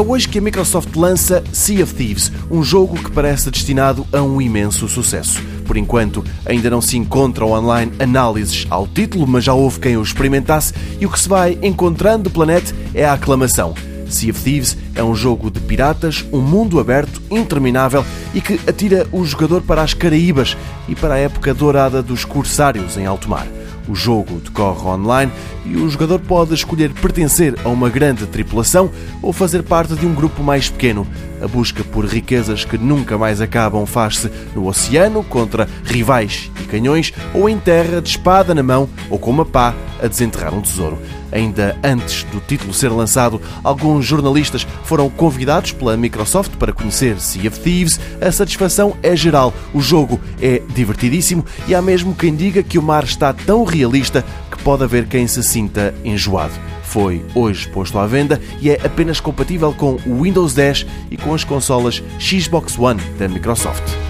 hoje que a Microsoft lança Sea of Thieves, um jogo que parece destinado a um imenso sucesso. Por enquanto, ainda não se encontram online análises ao título, mas já houve quem o experimentasse e o que se vai encontrando, Planet, é a aclamação. Sea of Thieves é um jogo de piratas, um mundo aberto, interminável e que atira o jogador para as Caraíbas e para a época dourada dos corsários em alto mar. O jogo decorre online e o jogador pode escolher pertencer a uma grande tripulação ou fazer parte de um grupo mais pequeno. A busca por riquezas que nunca mais acabam faz-se no oceano contra rivais e canhões ou em terra de espada na mão ou com uma pá a desenterrar um tesouro. Ainda antes do título ser lançado, alguns jornalistas foram convidados pela Microsoft para conhecer Sea of Thieves. A satisfação é geral. O jogo é divertidíssimo e há mesmo quem diga que o mar está tão realista que pode haver quem se sinta enjoado. Foi hoje posto à venda e é apenas compatível com o Windows 10 e com as consolas Xbox One da Microsoft.